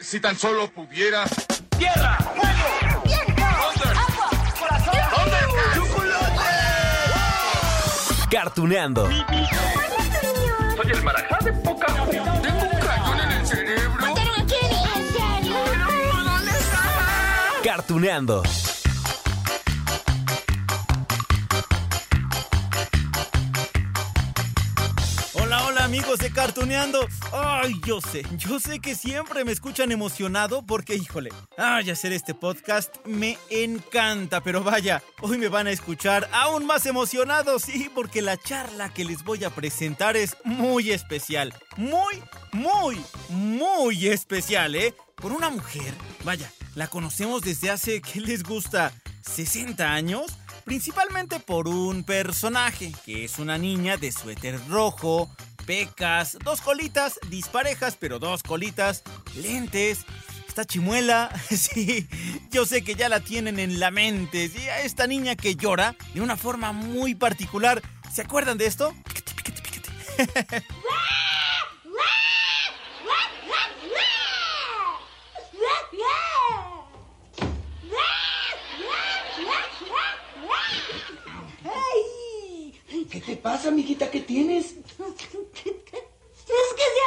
Si tan solo pudiera. ¡Tierra! ¡Fuego! ¡Viento! ¡Agua! ¡Corazón! ¡Chocolate! Cartuneando. Soy el marajá de poca Tengo un cañón en el cerebro. ¿Mataron a Kenny? ¿En serio? ¿Dónde está? Cartuneando. Amigos de Cartuneando. Ay, yo sé, yo sé que siempre me escuchan emocionado porque, híjole, ay, hacer este podcast me encanta, pero vaya, hoy me van a escuchar aún más emocionado, sí, porque la charla que les voy a presentar es muy especial, muy, muy, muy especial, ¿eh? Con una mujer, vaya, la conocemos desde hace, ¿qué les gusta? ¿60 años? Principalmente por un personaje, que es una niña de suéter rojo, pecas, dos colitas, disparejas, pero dos colitas, lentes, esta chimuela, sí, yo sé que ya la tienen en la mente, sí, a esta niña que llora de una forma muy particular. ¿Se acuerdan de esto? Pícate, pícate. ¡Ay! ¿Qué te pasa, amiguita? ¿Qué tienes?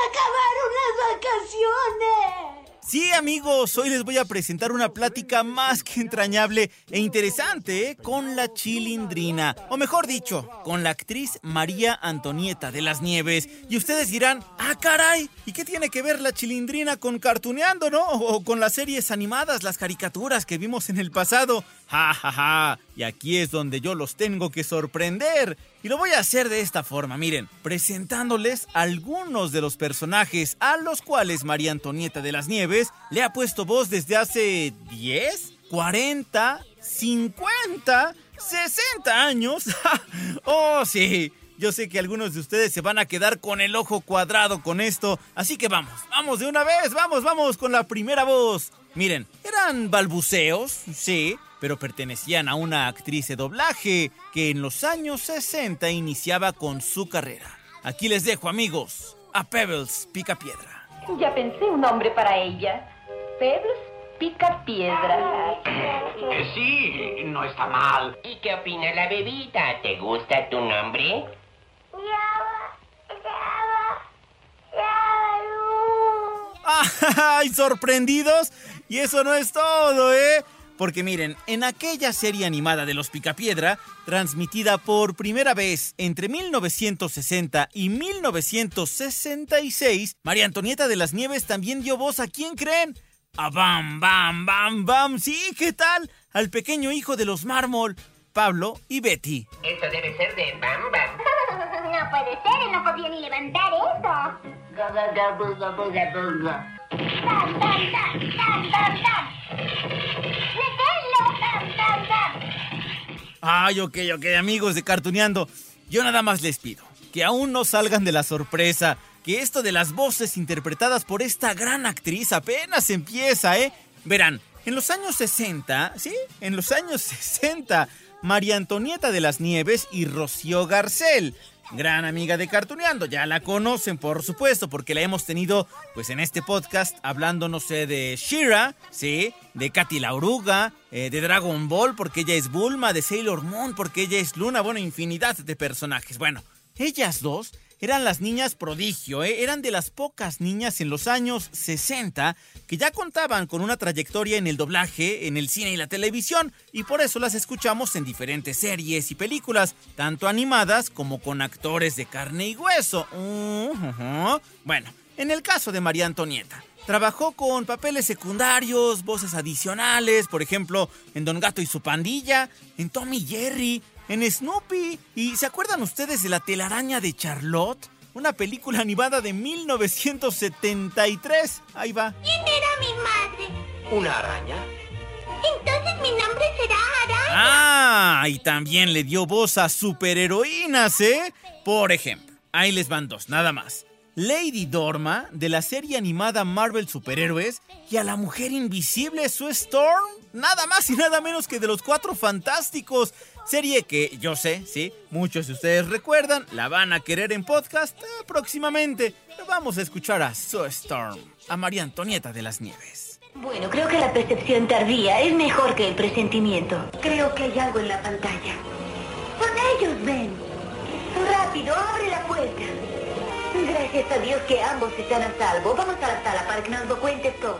Acabaron las vacaciones. Sí, amigos, hoy les voy a presentar una plática más que entrañable e interesante ¿eh? con la chilindrina, o mejor dicho, con la actriz María Antonieta de las Nieves. Y ustedes dirán, ah, caray, ¿y qué tiene que ver la chilindrina con cartuneando, no? O con las series animadas, las caricaturas que vimos en el pasado. Ja, ja, ja. Y aquí es donde yo los tengo que sorprender. Y lo voy a hacer de esta forma, miren, presentándoles algunos de los personajes a los cuales María Antonieta de las Nieves le ha puesto voz desde hace 10, 40, 50, 60 años. oh, sí. Yo sé que algunos de ustedes se van a quedar con el ojo cuadrado con esto, así que vamos, vamos de una vez, vamos, vamos con la primera voz. Miren, eran balbuceos, sí, pero pertenecían a una actriz de doblaje que en los años 60 iniciaba con su carrera. Aquí les dejo, amigos, a Pebbles Picapiedra. Ya pensé un nombre para ella. Pebbles pica piedra. Eh, sí, no está mal. ¿Y qué opina la bebita? ¿Te gusta tu nombre? ¡Ay, sorprendidos! Y eso no es todo, ¿eh? Porque miren, en aquella serie animada de los Picapiedra, transmitida por primera vez entre 1960 y 1966, María Antonieta de las Nieves también dio voz a quién creen? A Bam, Bam, Bam, Bam, sí, ¿qué tal? Al pequeño hijo de los mármol, Pablo y Betty. Eso debe ser de Bam Bam. No puede ser, no podía ni levantar eso. Ay, ok, ok, amigos de Cartuneando. Yo nada más les pido que aún no salgan de la sorpresa, que esto de las voces interpretadas por esta gran actriz apenas empieza, ¿eh? Verán, en los años 60, ¿sí? En los años 60, María Antonieta de las Nieves y Rocío Garcel. Gran amiga de Cartuneando, ya la conocen por supuesto porque la hemos tenido pues en este podcast hablando no sé de Shira, sí, de Katy la oruga, eh, de Dragon Ball porque ella es Bulma, de Sailor Moon porque ella es Luna, bueno, infinidad de personajes. Bueno, ellas dos eran las niñas prodigio, ¿eh? eran de las pocas niñas en los años 60 que ya contaban con una trayectoria en el doblaje, en el cine y la televisión, y por eso las escuchamos en diferentes series y películas, tanto animadas como con actores de carne y hueso. Bueno, en el caso de María Antonieta. Trabajó con papeles secundarios, voces adicionales, por ejemplo, en Don Gato y su pandilla, en Tommy Jerry, en Snoopy. ¿Y se acuerdan ustedes de la telaraña de Charlotte? Una película animada de 1973. Ahí va. ¿Quién era mi madre? ¿Una araña? Entonces mi nombre será Araña. Ah, y también le dio voz a superheroínas, ¿eh? Por ejemplo, ahí les van dos, nada más. Lady Dorma, de la serie animada Marvel Superhéroes, y a la mujer invisible Sue Storm, nada más y nada menos que de los cuatro fantásticos. Serie que yo sé, sí, muchos de ustedes recuerdan, la van a querer en podcast eh, próximamente. Pero vamos a escuchar a Sue Storm, a María Antonieta de las Nieves. Bueno, creo que la percepción tardía es mejor que el presentimiento. Creo que hay algo en la pantalla. Son ellos, ven. Rápido, abre la puerta. Gracias a Dios que ambos están a salvo. Vamos a la sala para que nos lo cuentes todo.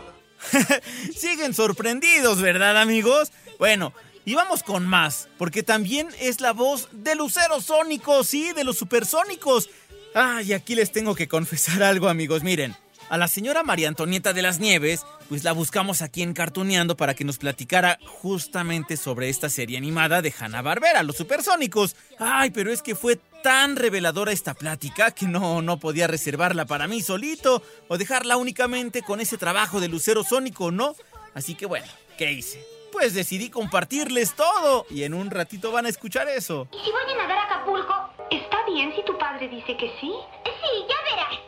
Siguen sorprendidos, ¿verdad, amigos? Bueno, y vamos con más, porque también es la voz de Lucero Sónico, sí, de los supersónicos. Ay, aquí les tengo que confesar algo, amigos. Miren, a la señora María Antonieta de las Nieves, pues la buscamos aquí en Cartuneando para que nos platicara justamente sobre esta serie animada de Hanna-Barbera, los supersónicos. Ay, pero es que fue tan reveladora esta plática que no, no podía reservarla para mí solito o dejarla únicamente con ese trabajo de Lucero Sónico, ¿no? Así que bueno, ¿qué hice? Pues decidí compartirles todo y en un ratito van a escuchar eso. ¿Y si voy a nadar a Acapulco? ¿Está bien si tu padre dice que sí? Sí, ya verás.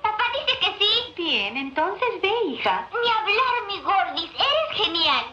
Papá dice que sí. Bien, entonces ve, hija. Ni hablar, mi gordis. Eres genial.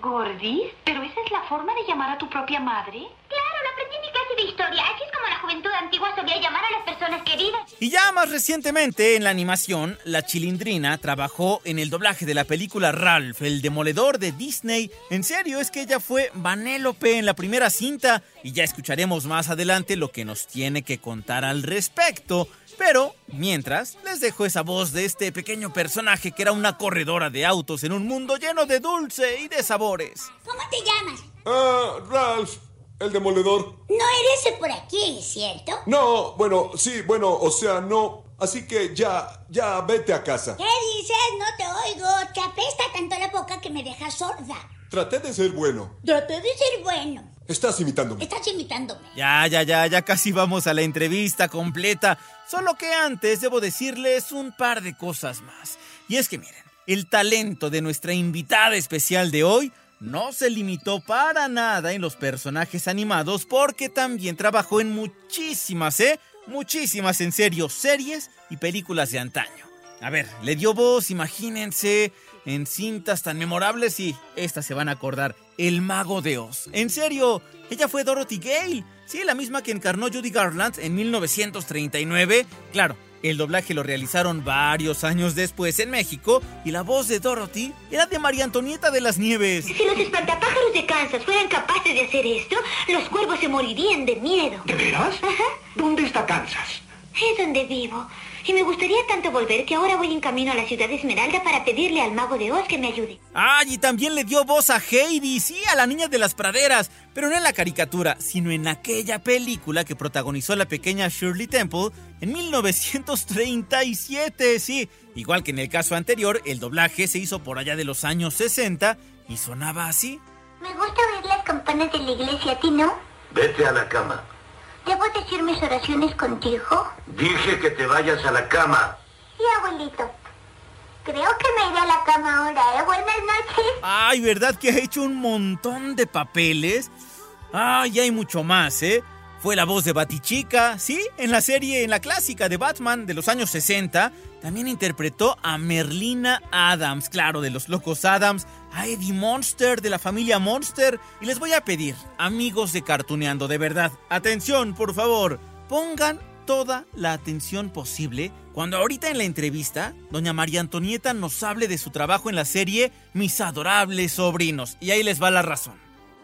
¿Gordis? ¿Pero esa es la forma de llamar a tu propia madre? Claro, lo aprendí en mi clase de historia. Así es como la juventud antigua solía llamar a las personas queridas. Y ya más recientemente en la animación, la Chilindrina trabajó en el doblaje de la película Ralph, el demoledor de Disney. En serio, es que ella fue Vanélope en la primera cinta y ya escucharemos más adelante lo que nos tiene que contar al respecto. Pero, mientras, les dejo esa voz de este pequeño personaje que era una corredora de autos en un mundo lleno de dulce y de sabores. ¿Cómo te llamas? Ah, Ralph, el demoledor. No eres de por aquí, ¿cierto? No, bueno, sí, bueno, o sea, no. Así que ya, ya vete a casa. ¿Qué dices? No te oigo. Te apesta tanto la boca que me dejas sorda. Traté de ser bueno. Traté de ser bueno. Estás imitándome. Estás imitándome. Ya, ya, ya, ya casi vamos a la entrevista completa. Solo que antes debo decirles un par de cosas más. Y es que miren, el talento de nuestra invitada especial de hoy no se limitó para nada en los personajes animados porque también trabajó en muchísimas, ¿eh? Muchísimas, en serio, series y películas de antaño. A ver, le dio voz, imagínense, en cintas tan memorables y estas se van a acordar. El Mago de Oz. En serio, ella fue Dorothy Gale. Sí, la misma que encarnó Judy Garland en 1939. Claro, el doblaje lo realizaron varios años después en México y la voz de Dorothy era de María Antonieta de las Nieves. Si los espantapájaros de Kansas fueran capaces de hacer esto, los cuervos se morirían de miedo. ¿De veras? Ajá. ¿Dónde está Kansas? Es donde vivo. Y me gustaría tanto volver que ahora voy en camino a la ciudad de Esmeralda para pedirle al mago de Oz que me ayude. ¡Ay! Y también le dio voz a Heidi, sí, a la niña de las praderas, pero no en la caricatura, sino en aquella película que protagonizó la pequeña Shirley Temple en 1937, sí. Igual que en el caso anterior, el doblaje se hizo por allá de los años 60 y sonaba así. Me gusta oír las campanas de la iglesia, ¿a ti no? Vete a la cama. ¿Debo decir mis oraciones contigo? Dije que te vayas a la cama. Sí, abuelito. Creo que me iré a la cama ahora, ¿eh? Buenas noches. Ay, ¿verdad que ha hecho un montón de papeles? Ay, hay mucho más, ¿eh? Fue la voz de Batichica, sí, en la serie, en la clásica de Batman de los años 60. También interpretó a Merlina Adams, claro, de los Locos Adams, a Eddie Monster de la familia Monster. Y les voy a pedir, amigos de Cartuneando, de verdad, atención, por favor, pongan toda la atención posible cuando ahorita en la entrevista, doña María Antonieta nos hable de su trabajo en la serie Mis adorables sobrinos. Y ahí les va la razón.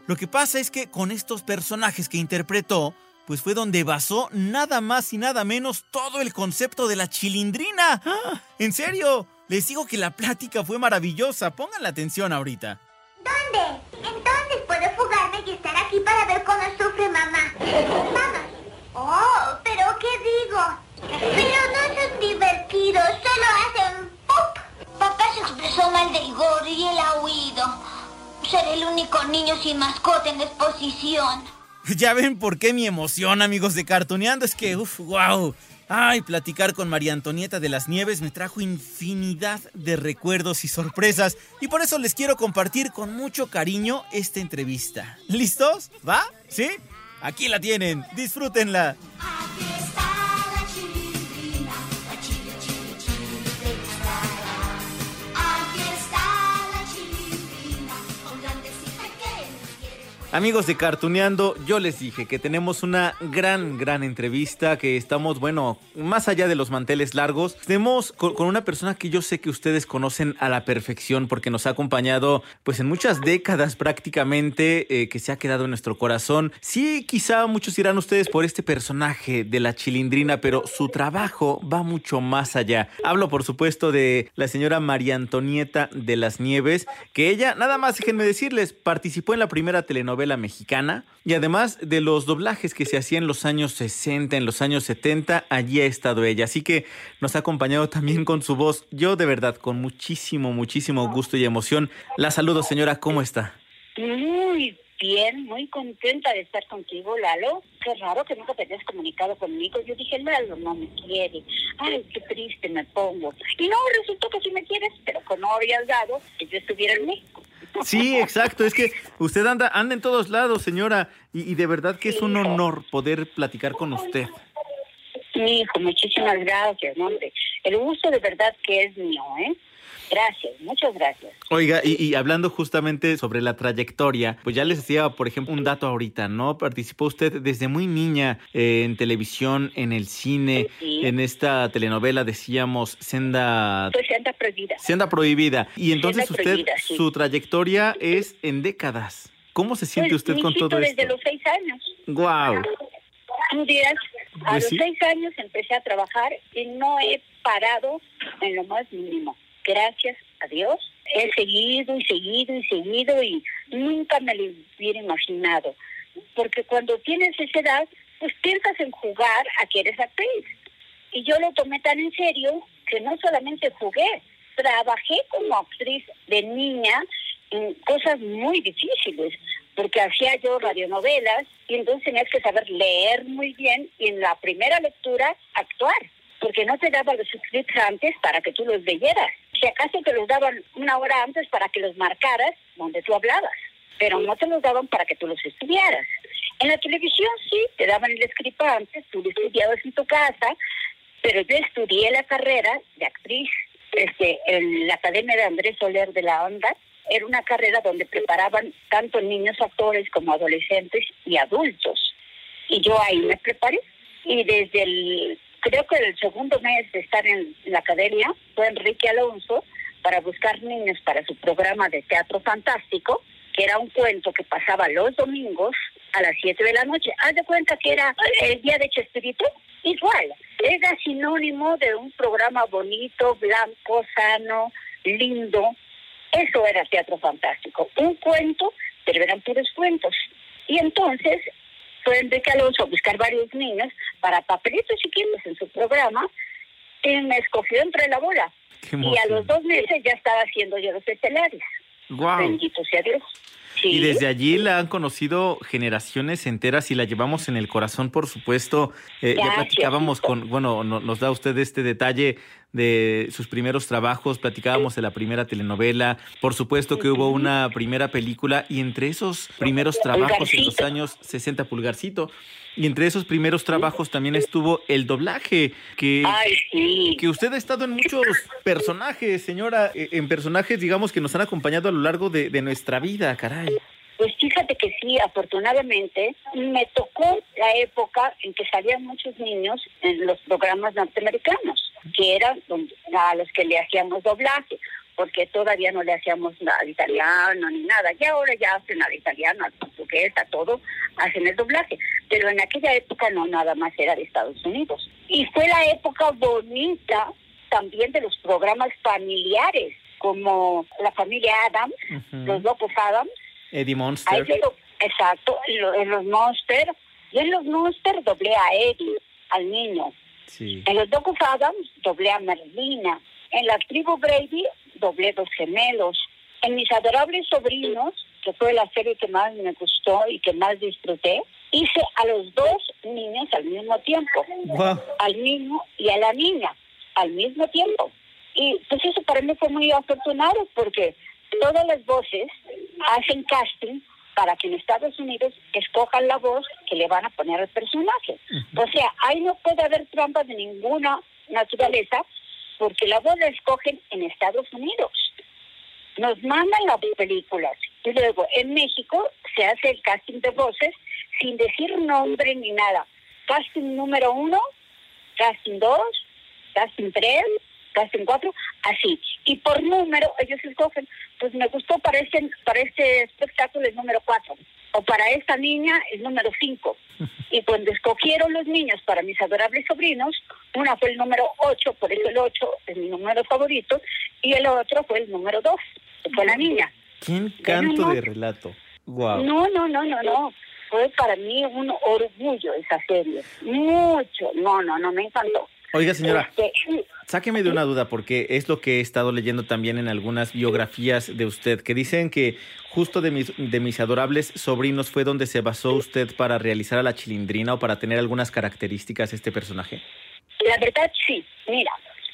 Lo que pasa es que con estos personajes que interpretó, pues fue donde basó nada más y nada menos todo el concepto de la chilindrina. ¡Ah! ¿En serio? Les digo que la plática fue maravillosa. Pongan la atención ahorita. ¿Dónde? Entonces puedo fugarme y estar aquí para ver cómo sufre mamá. Vamos. Oh, pero ¿qué digo? Pero no son divertidos, solo hacen ¡pup! Papá se expresó mal de Igor y él ha huido. Seré el único niño sin mascota en la exposición. Ya ven por qué mi emoción, amigos de Cartoneando. Es que, uff, wow. Ay, platicar con María Antonieta de las Nieves me trajo infinidad de recuerdos y sorpresas. Y por eso les quiero compartir con mucho cariño esta entrevista. ¿Listos? ¿Va? ¿Sí? Aquí la tienen. Disfrútenla. Amigos de Cartuneando, yo les dije que tenemos una gran, gran entrevista, que estamos, bueno, más allá de los manteles largos, tenemos con, una persona que yo sé que ustedes conocen a la perfección porque nos ha acompañado pues en muchas décadas prácticamente, eh, que se ha quedado en nuestro corazón. Sí, quizá muchos dirán ustedes por este personaje de la chilindrina, pero su trabajo va mucho más allá. Hablo, por supuesto, de la señora María Antonieta de las Nieves, que ella, nada más déjenme decirles, participó en la primera telenovela mexicana y además de los doblajes que se hacían en los años 60, en los años 70, allí ha estado ella. Así que nos ha acompañado también con su voz. Yo de verdad, con muchísimo, muchísimo gusto y emoción. La saludo, señora, ¿cómo está? Muy bien, muy contenta de estar contigo, Lalo. Qué raro que nunca te hayas comunicado conmigo. Yo dije, Lalo no me quiere. Ay, qué triste me pongo. Y no, resultó que sí me quieres, pero que no habías dado que yo estuviera en México. Sí, exacto. Es que usted anda, anda en todos lados, señora, y, y de verdad que es un honor poder platicar con usted. Hijo, muchísimas gracias, hombre. El gusto de verdad que es mío, ¿eh? Gracias, muchas gracias. Oiga, y, y, hablando justamente sobre la trayectoria, pues ya les decía, por ejemplo, un dato ahorita, ¿no? Participó usted desde muy niña eh, en televisión, en el cine, sí. en esta telenovela, decíamos, Senda... Pues Senda Prohibida. Senda Prohibida. Y entonces Senda usted, sí. su trayectoria es en décadas. ¿Cómo se siente Pues, usted con todo desde esto? los seis años. ¡Guau! A Pues los sí. seis años empecé a trabajar y no he parado en lo más mínimo. Gracias a Dios. He seguido y seguido y seguido y nunca me lo hubiera imaginado. Porque cuando tienes esa edad, pues piensas en jugar a que eres actriz. Y yo lo tomé tan en serio que no solamente jugué, trabajé como actriz de niña en cosas muy difíciles, porque hacía yo radionovelas y entonces tenías que saber leer muy bien y en la primera lectura actuar, porque no te daban los scripts antes para que tú los leyeras. Si acaso te los daban una hora antes para que los marcaras donde tú hablabas, pero no te los daban para que tú los estudiaras. En la televisión sí, te daban el script antes, tú lo estudiabas en tu casa, pero yo estudié la carrera de actriz este, en la Academia de Andrés Soler de la Onda. Era una carrera donde preparaban tanto niños actores como adolescentes y adultos. Y yo ahí me preparé. Y desde el, creo que el segundo mes de estar en la academia, fue Enrique Alonso para buscar niños para su programa de teatro fantástico, que era un cuento que pasaba los domingos a las 7 de la noche. Haz de cuenta que era el día de Chespirito, igual. Era sinónimo de un programa bonito, blanco, sano, lindo. Eso era teatro fantástico. Un cuento, pero eran puros cuentos. Y entonces Enrique Alonso a buscar varios niños para papelitos chiquitos en su programa y me escogió entre la bola. Y a los dos meses ya estaba haciendo yo los estelares. ¡Guau! Bendito sea Dios. Sí. Y desde allí la han conocido generaciones enteras y la llevamos en el corazón, por supuesto. Eh, ya platicábamos con, bueno, no- nos da usted este detalle de sus primeros trabajos, platicábamos de la primera telenovela, por supuesto que hubo una primera película y entre esos primeros trabajos en los años 60, Pulgarcito, y entre esos primeros trabajos también estuvo el doblaje, que Ay, sí. que usted ha estado en muchos personajes, señora, eh, en personajes, digamos, que nos han acompañado a lo largo de, de nuestra vida, caray. Pues fíjate que sí, afortunadamente, me tocó la época en que salían muchos niños en los programas norteamericanos, que eran a los que le hacíamos doblaje, porque todavía no le hacíamos nada al italiano ni nada. Y ahora ya hacen al italiano, al portugués, a todo, hacen el doblaje. Pero en aquella época no, nada más era de Estados Unidos. Y fue la época bonita también de los programas familiares, como la familia Adams, los locos Adams, Eddie Monster. lo- exacto, en los Monster. Yo en los Monster doblé a Eddie, al niño. Sí. En los Docus Adams doblé a Merlina. En la tribu Brady doblé dos gemelos. En mis adorables sobrinos, que fue la serie que más me gustó y que más disfruté, hice a los dos niños al mismo tiempo. Al niño y a la niña, al mismo tiempo. Y pues eso para mí fue muy afortunado porque todas las voces hacen casting para que en Estados Unidos escojan la voz que le van a poner al personaje. O sea, ahí no puede haber trampas de ninguna naturaleza porque la voz la escogen en Estados Unidos. Nos mandan las películas y luego en México se hace el casting de voces sin decir nombre ni nada. Casting número uno, casting dos, casting tres, casting cuatro, así. Y por número ellos escogen, pues me gustó para este, para este espectáculo el número cuatro, o para esta niña el número cinco. Y cuando escogieron los niños para mis adorables sobrinos, una fue el número ocho, por eso el ocho es mi número favorito, y el otro fue el número dos, que fue la niña. ¡Qué encanto de relato! Wow. No, no, no, no, no. Fue para mí un orgullo esa serie. Mucho. No, no, no, me encantó. Oiga, señora, Este, sáqueme de una duda porque es lo que he estado leyendo también en algunas biografías de usted, que dicen que justo de mis, de mis adorables sobrinos fue donde se basó usted para realizar a la chilindrina o para tener algunas características este personaje. La verdad, sí. Mira,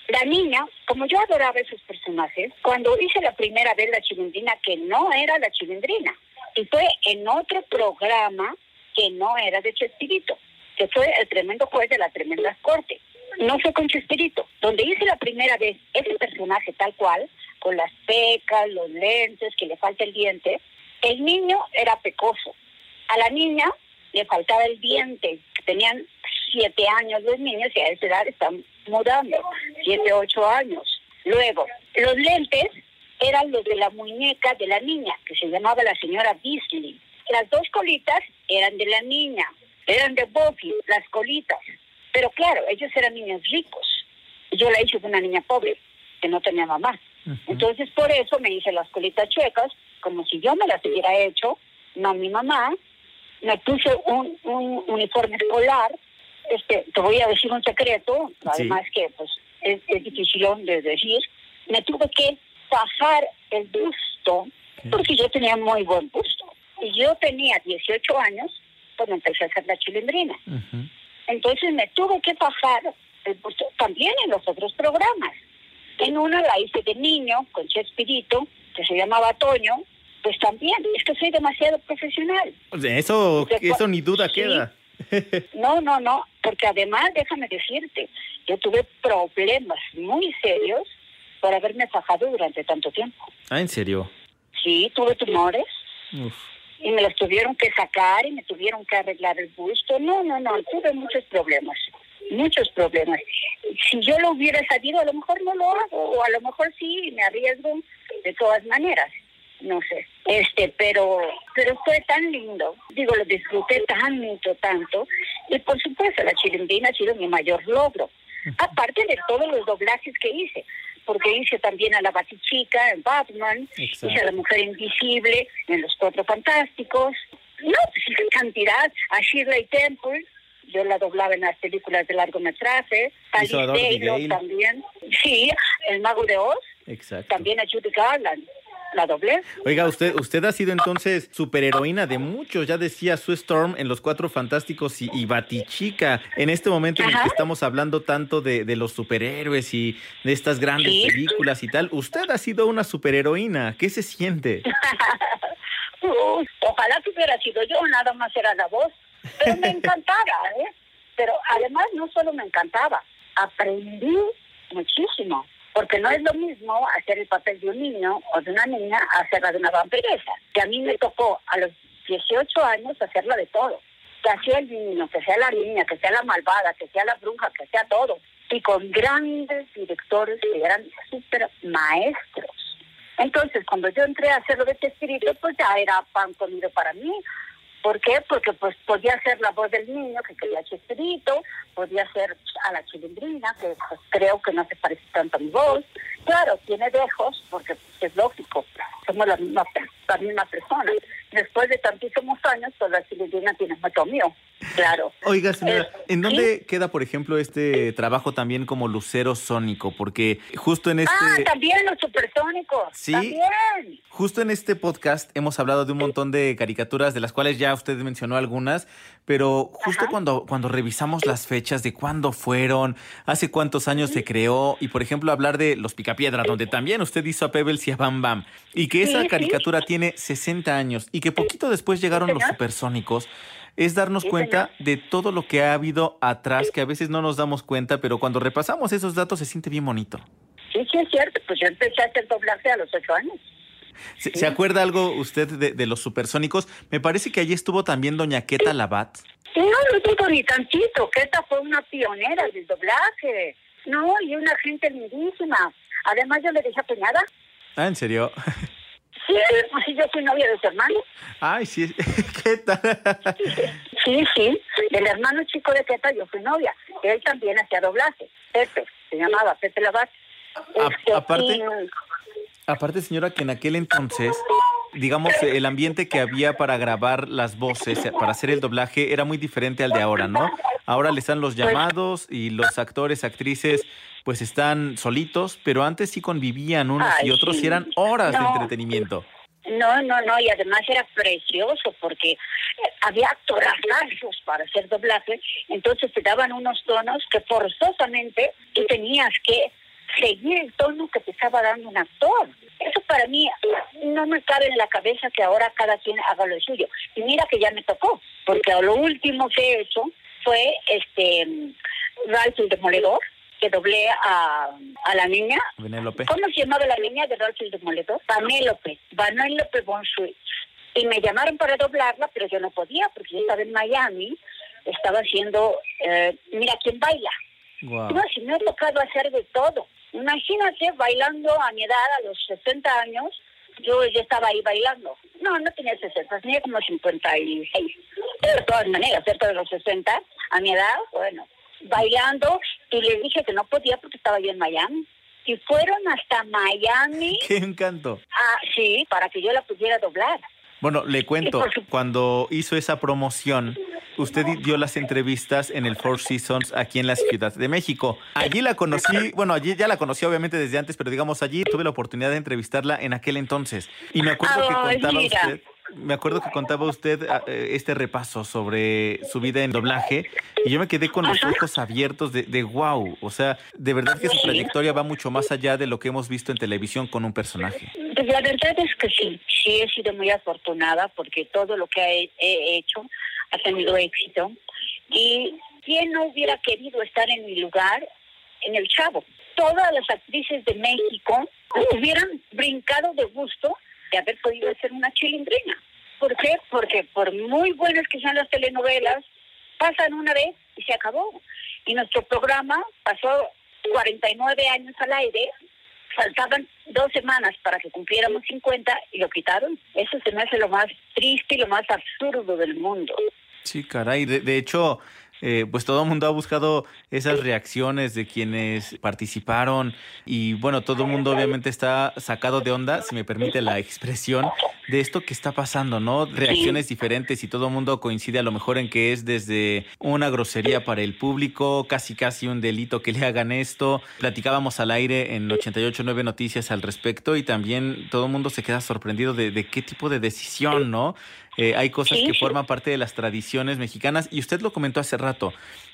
la niña, como yo adoraba esos personajes, cuando hice la primera vez la chilindrina, que no era la chilindrina, y fue en otro programa que no era de Chespirito, que fue el tremendo juez de la tremenda corte. No fue con Chespirito. Donde hice la primera vez ese personaje tal cual, con las pecas, los lentes, que le falta el diente, el niño era pecoso. A la niña le faltaba el diente. Tenían siete años los niños y a esa edad están mudando, siete, ocho años. Luego, los lentes eran los de la muñeca de la niña, que se llamaba la señora Beasley. Las dos colitas eran de la niña, eran de Buffy, las colitas. Pero claro, ellos eran niños ricos. Yo la hice de una niña pobre, que no tenía mamá. Entonces, por eso me hice las colitas chuecas, como si yo me las hubiera hecho, no mi mamá. Me puse un, un uniforme escolar. Este, te voy a decir un secreto, además que pues es, es difícil de decir. Me tuve que bajar el busto, porque yo tenía muy buen busto. Y yo tenía 18 años cuando empecé a hacer la chilindrina. Entonces me tuve que bajar el busto también en los otros programas. En una la hice de niño con Chespirito, que se llamaba Toño, pues también, es que soy demasiado profesional. Eso, De eso cua- ni duda Sí. queda. No, no, no, porque además, déjame decirte, yo tuve problemas muy serios por haberme fajado durante tanto tiempo. Ah, ¿en serio? Sí, tuve tumores Uf. Y me los tuvieron que sacar y me tuvieron que arreglar el busto. No, no, no, tuve muchos problemas, muchos problemas. Si yo lo hubiera sabido, a lo mejor no lo hago, o a lo mejor sí, me arriesgo de todas maneras. No sé, este, pero, pero fue tan lindo, digo, lo disfruté tanto, tanto, y por supuesto la chilindrina ha sido mi mayor logro, aparte de todos los doblajes que hice, porque hice también a la Batichica en Batman, Exacto. hice a la Mujer Invisible en Los Cuatro Fantásticos, no, pues cantidad, a Shirley Temple, yo la doblaba en las películas de largometraje, Alice Taylor también, sí, El Mago de Oz, Exacto. también a Judy Garland, la doblé. Oiga, usted, usted ha sido entonces superheroína de muchos. Ya decía Sue Storm en Los Cuatro Fantásticos y, y Batichica. En este momento en el que estamos hablando tanto de, de los superhéroes y de estas grandes Sí. películas y tal, usted ha sido una superheroína. ¿Qué se siente? Uy, ojalá que hubiera sido yo, nada más era la voz. Pero me encantaba, ¿eh? Pero además no solo me encantaba, aprendí muchísimo. Porque no es lo mismo hacer el papel de un niño o de una niña a hacerla de una vampiresa. Que a mí me tocó a los 18 años hacerla de todo. Que sea el niño, que sea la niña, que sea la malvada, que sea la bruja, que sea todo. Y con grandes directores que eran súper maestros. Entonces, cuando yo entré a hacerlo de este espíritu, pues ya era pan comido para mí. ¿Por qué? Porque pues podía ser la voz del niño que quería Chespirito, podía ser a la chilindrina, que pues, creo que no se parece tanto a mi voz. Claro, tiene dejos, porque pues, es lógico, somos la misma, la misma persona. Después de tantísimos años, pues la chilindrina tiene mucho mío, claro. Oiga, señora, Eh, ¿en dónde queda, por ejemplo, este trabajo también como lucero sónico? Porque justo en este... Ah, también los supersónicos. Sí. También. Justo en este podcast hemos hablado de un montón de caricaturas, de las cuales ya usted mencionó algunas, pero justo Ajá. cuando, cuando revisamos las fechas de cuándo fueron, hace cuántos años se creó, y por ejemplo hablar de Los Picapiedra, donde también usted hizo a Pebbles y a Bam Bam, y que esa sí. caricatura tiene 60 años, y que poquito después llegaron los señor. supersónicos, es darnos Sí, cuenta de todo lo que ha habido atrás, que a veces no nos damos cuenta, pero cuando repasamos esos datos se siente bien bonito. Sí, sí, es cierto. Pues yo empecé a hacer doblaje a los ocho años. ¿Se, se acuerda algo usted de, de los supersónicos? Me parece que allí estuvo también doña Queta Labat. No, no digo ni tantito, que esta fue una pionera del doblaje. No, y una gente lindísima. Además, yo le dije a Peñada. Ah, ¿en serio? Sí, pues yo soy novia de su hermano. Ay, sí, ¿qué tal? Sí, sí, del hermano chico de Queta yo fui novia. Él también hacía doblaje. Pepe, se llamaba Pepe Labat. Este, aparte, y- aparte, señora, que en aquel entonces, digamos, el ambiente que había para grabar las voces, para hacer el doblaje, era muy diferente al de ahora, ¿no? Ahora le están los llamados y los actores, actrices, pues están solitos, pero antes sí convivían unos y otros y eran horas de entretenimiento. No, no, no, y además era precioso porque eh, había actorazos para hacer doblaje, entonces te daban unos tonos que forzosamente tú tenías que seguir el tono que te estaba dando un actor. Eso para mí no me cabe en la cabeza que ahora cada quien haga lo suyo. Y mira que ya me tocó, porque lo último que he hecho fue este Ralph el Demoledor, que doblé a, a la niña Benélope. ¿Cómo se llamaba la niña de Ralph el Demoledor? Vanélope, Vanélope Bonsuit. Y me llamaron para doblarla, pero yo no podía porque yo estaba en Miami, estaba haciendo eh, Mira quién baila. Guau. No, si me ha tocado hacer de todo. Imagínate bailando a mi edad, a los 60 años, yo ya estaba ahí bailando. No, no tenía 60, tenía como 56. Pero de todas maneras, cerca de los 60, a mi edad, bueno, bailando, y les dije que no podía porque estaba yo en Miami. Y fueron hasta Miami, ¡Qué encanto! ah, sí, para que yo la pudiera doblar. Bueno, le cuento, su- cuando hizo esa promoción, usted dio las entrevistas en el Four Seasons aquí en la Ciudad de México. Allí la conocí, bueno, allí ya la conocí obviamente desde antes, pero digamos allí tuve la oportunidad de entrevistarla en aquel entonces. Y me acuerdo que contaba mira. usted, me acuerdo que contaba usted ah, eh, este repaso sobre su vida en doblaje y yo me quedé con los ojos abiertos de, de wow, o sea, de verdad que su trayectoria va mucho más allá de lo que hemos visto en televisión con un personaje. Pues la verdad es que sí, sí he sido muy afortunada porque todo lo que he, he hecho ha tenido éxito. Y quién no hubiera querido estar en mi lugar en el Chavo. Todas las actrices de México hubieran brincado de gusto de haber podido hacer una chilindrina. ¿Por qué? Porque por muy buenas que sean las telenovelas, pasan una vez y se acabó. Y nuestro programa pasó 49 años al aire, faltaban dos semanas para que cumpliéramos 50 y lo quitaron. Eso se me hace lo más triste y lo más absurdo del mundo. Sí, caray. De, de hecho, eh, pues todo el mundo ha buscado esas reacciones de quienes participaron y bueno, todo el mundo obviamente está sacado de onda, si me permite la expresión, de esto que está pasando, ¿no? Reacciones diferentes y todo el mundo coincide a lo mejor en que es desde una grosería para el público, casi casi un delito que le hagan esto. Platicábamos al aire en 88.9 Noticias al respecto y también todo el mundo se queda sorprendido de, de qué tipo de decisión, ¿no? Eh, hay cosas Sí, que sí. forman parte de las tradiciones mexicanas y usted lo comentó hace rato,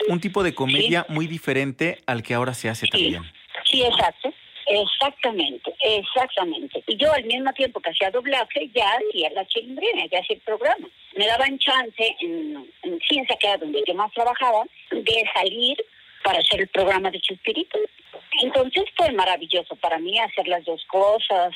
un tipo de comedia muy diferente al que ahora se hace también. sí, exacto. Exactamente, exactamente. Y yo al mismo tiempo que hacía doblaje, ya hacía la chilindrina, ya hacía el programa. Me daban chance en, en Ciencia, que era donde yo más trabajaba, de salir para hacer el programa de Chespirito. Entonces fue maravilloso para mí hacer las dos cosas.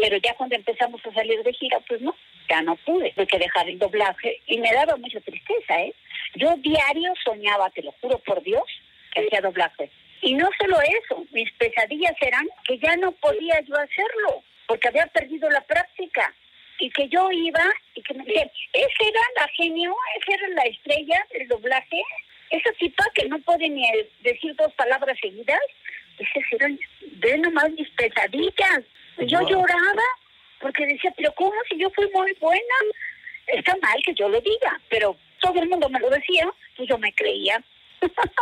Pero ya cuando empezamos a salir de gira, pues no, ya no pude. Tuve que dejar el doblaje y me daba mucha tristeza, ¿eh? Yo diario soñaba, te lo juro por Dios, que hacía doblaje. Y no solo eso, mis pesadillas eran que ya no podía yo hacerlo, porque había perdido la práctica. Y que yo iba y que me decían, esa era la genio, esa era la estrella del doblaje, esa tipa que no puede ni decir dos palabras seguidas, esas eran, ve nomás mis pesadillas. Yo Wow. lloraba porque decía, pero ¿cómo si yo fui muy buena? Está mal que yo lo diga, pero todo el mundo me lo decía, pues yo me creía.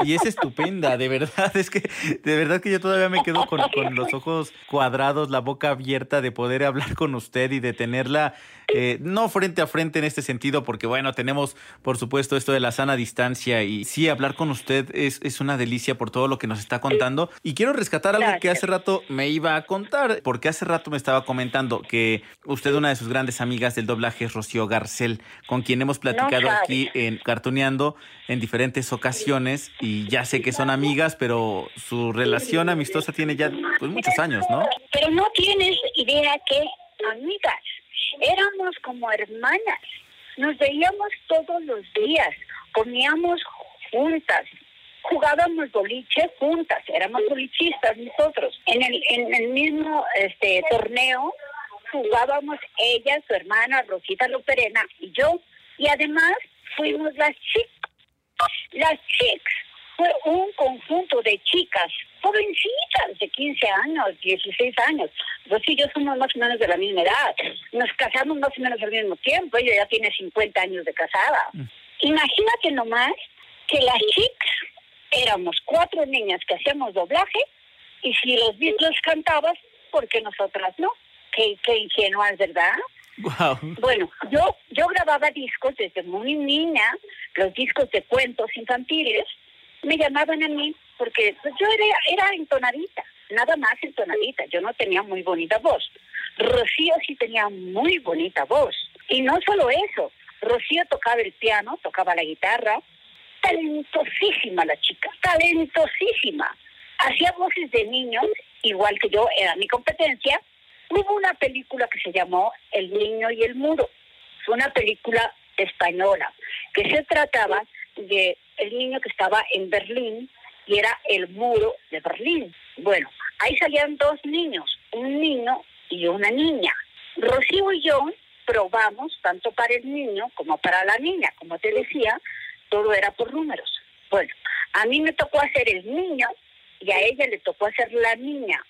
Y es estupenda, de verdad, es que de verdad que yo todavía me quedo con, con los ojos cuadrados, la boca abierta de poder hablar con usted y de tenerla, eh, no frente a frente en este sentido, porque bueno, tenemos por supuesto esto de la sana distancia y sí, hablar con usted es, es una delicia por todo lo que nos está contando. Y quiero rescatar algo que hace rato me iba a contar, porque hace rato me estaba comentando que usted, una de sus grandes amigas del doblaje es Rocío Garcel, con quien hemos platicado aquí en Cartoneando en diferentes ocasiones y ya sé que son amigas, pero su relación amistosa tiene ya pues, muchos años, ¿no? Pero no tienes idea que amigas, éramos como hermanas. Nos veíamos todos los días, comíamos juntas, jugábamos boliche juntas, éramos bolichistas nosotros. En el, en el mismo este torneo jugábamos ella, su hermana Rosita Loperena y yo. Y además fuimos las chicas. Las chicas fue un conjunto de chicas, jovencitas de 15 años, 16 años. Rosy y yo somos más o menos de la misma edad. Nos casamos más o menos al mismo tiempo. Ella ya tiene 50 años de casada. Imagínate nomás que las chicas éramos cuatro niñas que hacíamos doblaje y si los Beatles cantabas, ¿por qué nosotras no? Qué, qué ingenuas, ¿verdad? Wow. Bueno, yo yo grababa discos desde muy niña, los discos de cuentos infantiles, me llamaban a mí porque pues, yo era, era entonadita, nada más entonadita, yo no tenía muy bonita voz. Rocío sí tenía muy bonita voz. Y no solo eso, Rocío tocaba el piano, tocaba la guitarra, talentosísima la chica, talentosísima. Hacía voces de niños, igual que yo, era mi competencia. Hubo una película que se llamó El niño y el muro. Fue una película española que se trataba de el niño que estaba en Berlín y era el muro de Berlín. Bueno, ahí salían dos niños, un niño y una niña. Rocío y yo probamos tanto para el niño como para la niña. Como te decía, todo era por números. Bueno, a mí me tocó hacer el niño y a ella le tocó hacer la niña.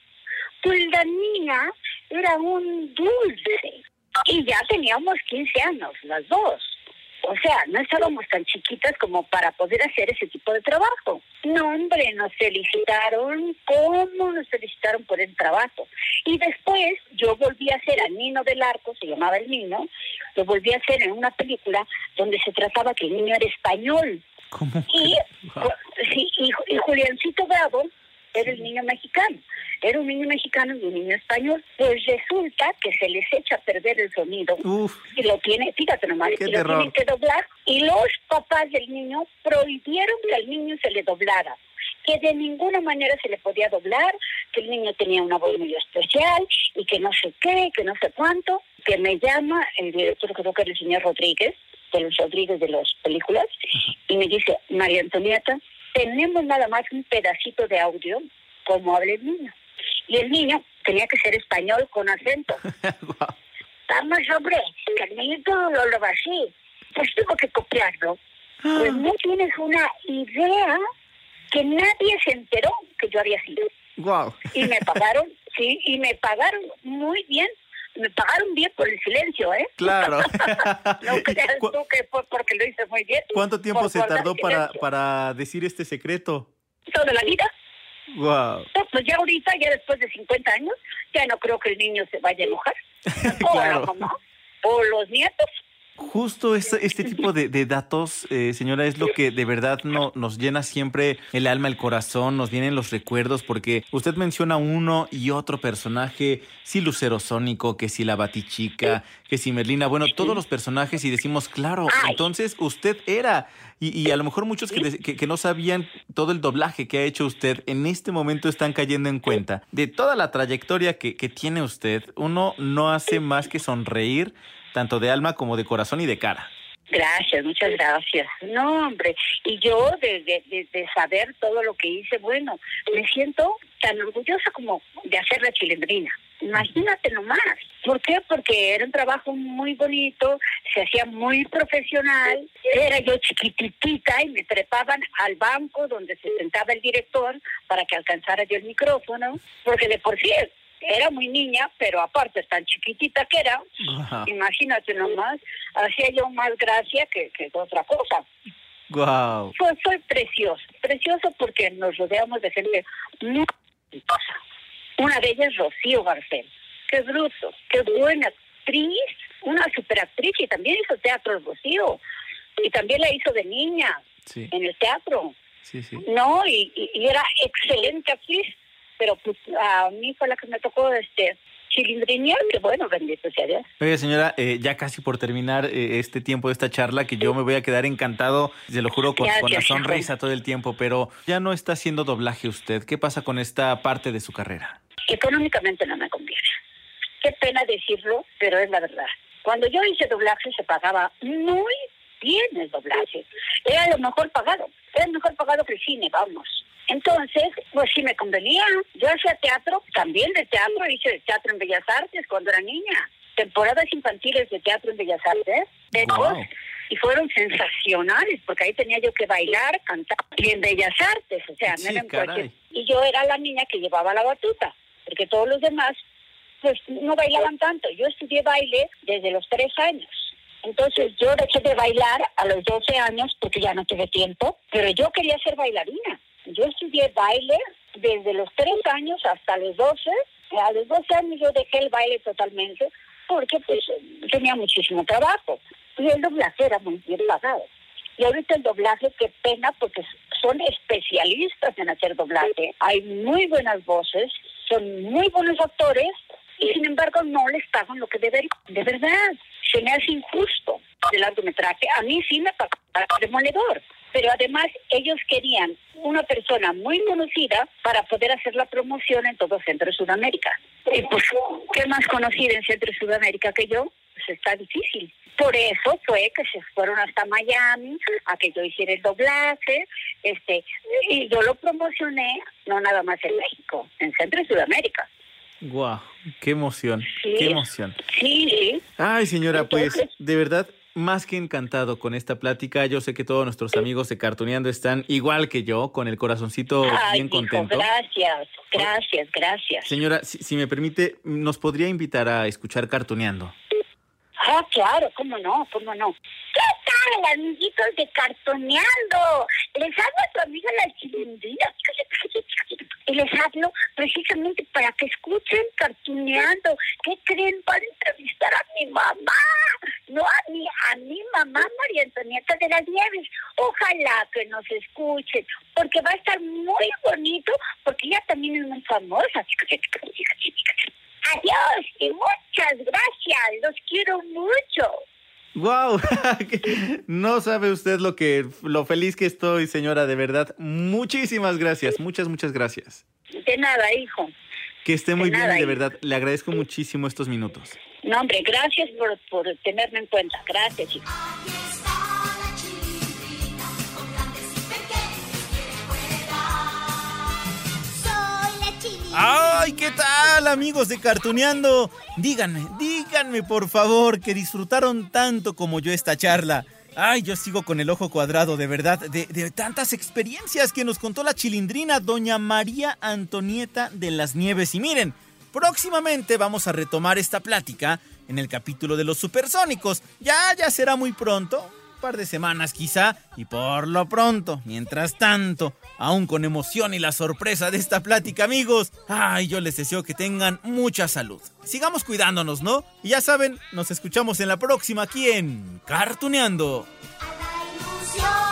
Pues la niña era un dulce y ya teníamos 15 años, las dos. O sea, no estábamos tan chiquitas como para poder hacer ese tipo de trabajo. No, hombre, nos felicitaron. ¿Cómo nos felicitaron por el trabajo? Y después yo volví a hacer a Nino del Arco, se llamaba el Nino, lo volví a hacer en una película donde se trataba que el niño era español. ¿Cómo? Y, sí, y, y Juliancito Bravo era el niño mexicano. Era un niño mexicano y un niño español. Pues resulta que se les echa a perder el sonido. Uf. Y lo tiene, fíjate nomás, y lo terror. tienen que doblar. Y los papás del niño prohibieron que al niño se le doblara. Que de ninguna manera se le podía doblar, que el niño tenía una voz muy especial y que no sé qué, que no sé cuánto. Que me llama el director, creo que era el señor Rodríguez, de los Rodríguez de las películas, y me dice, María Antonieta, tenemos nada más un pedacito de audio como habla el niño. Y el niño tenía que ser español con acento. Vamos, hombre, que el niño todo lo lo va así. Pues tengo que copiarlo. Pues no tienes una idea que nadie se enteró que yo había sido. Wow. Y me pagaron, sí, y me pagaron muy bien. Me pagaron bien por el silencio, ¿eh? Claro. no creas ¿Cu- tú que fue porque lo hice muy bien. ¿Cuánto tiempo se tardó para, para decir este secreto? Toda la vida. Wow. No, pues ya ahorita, ya después de 50 años, ya no creo que el niño se vaya a enojar. O Claro. la mamá, o los nietos. Justo este, este tipo de, de datos, eh, señora, es lo que de verdad no, nos llena siempre el alma, el corazón, nos vienen los recuerdos, porque usted menciona uno y otro personaje, si Lucero Sónico, que si la Batichica, que si Merlina, bueno, todos los personajes y decimos, claro, entonces usted era. Y, y a lo mejor muchos que, de- que- que no sabían todo el doblaje que ha hecho usted, en este momento están cayendo en cuenta de toda la trayectoria que, que tiene usted. Uno no hace más que sonreír tanto de alma como de corazón y de cara. Gracias, muchas gracias. No, hombre, y yo de, de, de- saber todo lo que hice, bueno, me siento tan orgullosa como de hacer la chilindrina. Imagínate nomás. ¿Por qué? Porque era un trabajo muy bonito, se hacía muy profesional. Era yo chiquititita y me trepaban al banco donde se sentaba el director para que alcanzara yo el micrófono, porque de por sí era muy niña, pero aparte tan chiquitita que era, Wow. Imagínate nomás, hacía yo más gracia que, que otra cosa. Wow. Fue, fue precioso, precioso porque nos rodeamos de gente muy talentosa. Una de ellas, Rocío Garcés. Qué bruto, qué buena actriz, una superactriz y también hizo teatro Rocío. Y también la hizo de niña Sí, en el teatro. sí, sí. No, y, y- y era excelente actriz, pero pues, a mí fue la que me tocó este chilindrinear, que bueno, bendito sea Dios. Oiga, señora, eh, ya casi por terminar eh, este tiempo de esta charla, que yo me voy a quedar encantado, se lo juro, con, con la sonrisa todo el tiempo, pero ya no está haciendo doblaje usted. ¿Qué pasa con esta parte de su carrera? Económicamente no me conviene. qué pena decirlo, pero es la verdad. Cuando yo hice doblaje se pagaba muy bien el doblaje. Era lo mejor pagado. Era mejor pagado que el cine, vamos. Entonces, pues sí me convenía. Yo hacía teatro, también de teatro, hice teatro en Bellas Artes cuando era niña. Temporadas infantiles de teatro en Bellas Artes. Y fueron sensacionales, porque ahí tenía yo que bailar, cantar, y en Bellas Artes, o sea, no era Y yo era la niña que llevaba la batuta, porque todos los demás, pues no bailaban tanto. Yo estudié baile desde los tres años. Entonces yo dejé de bailar a los 12 años porque ya no tuve tiempo, pero yo quería ser bailarina. Yo estudié baile desde los 3 años hasta los 12. A los 12 años yo dejé el baile totalmente porque pues tenía muchísimo trabajo. Y el doblaje era muy bien pagado. Y ahorita el doblaje, qué pena, porque son especialistas en hacer doblaje. Hay muy buenas voces, son muy buenos actores y sin embargo no les pagan lo que deberían. De verdad, se me hace injusto el largometraje. A mí sí me pagaron demoledor, pero además ellos querían una persona muy conocida para poder hacer la promoción en todo Centro de Sudamérica. Y pues, ¿qué más conocida en Centro de Sudamérica que yo? Pues está difícil. Por eso fue que se fueron hasta Miami a que yo hiciera el doblaje, este, y yo lo promocioné no nada más en México, en Centro de Sudamérica. Guau, qué emoción, qué emoción. Sí, sí. Ay, señora, pues de verdad más que encantado con esta plática. Yo sé que todos nuestros amigos de Cartoneando están igual que yo, con el corazoncito bien contento. gracias, gracias, gracias. Señora, si, si, me permite, ¿nos podría invitar a escuchar Cartoneando? Ah, claro, cómo no, cómo no. ¿Qué tal, amiguitos de Cartoneando? Les hablo a tu amiga la chilindrina. Y les hablo precisamente para que escuchen Cartoneando. ¿Qué creen? Van a entrevistar a mi mamá. No a mi, a mi mamá María Antonieta de las Nieves. Ojalá que nos escuchen, porque va a estar muy bonito, porque ella también es muy famosa. Adiós y muchas gracias. Los quiero mucho. Wow, no sabe usted lo que lo feliz que estoy, señora, de verdad. Muchísimas gracias, muchas muchas gracias. De nada, hijo. Que esté muy bien, de verdad. Le agradezco muchísimo estos minutos. No, hombre, gracias por, por tenerme en cuenta. Gracias, hijo. ¡Ay, qué tal, amigos de Cartuneando! Díganme, díganme, por favor, que disfrutaron tanto como yo esta charla. Ay, yo sigo con el ojo cuadrado, de verdad, de, de, tantas experiencias que nos contó la chilindrina doña María Antonieta de las Nieves. Y miren, próximamente vamos a retomar esta plática en el capítulo de los supersónicos. Ya, ya será muy pronto, par de semanas quizá, y por lo pronto, mientras tanto, aún con emoción y la sorpresa de esta plática, amigos, ay, yo les deseo que tengan mucha salud. Sigamos cuidándonos, ¿no? Y ya saben, nos escuchamos en la próxima aquí en Cartuneando. A la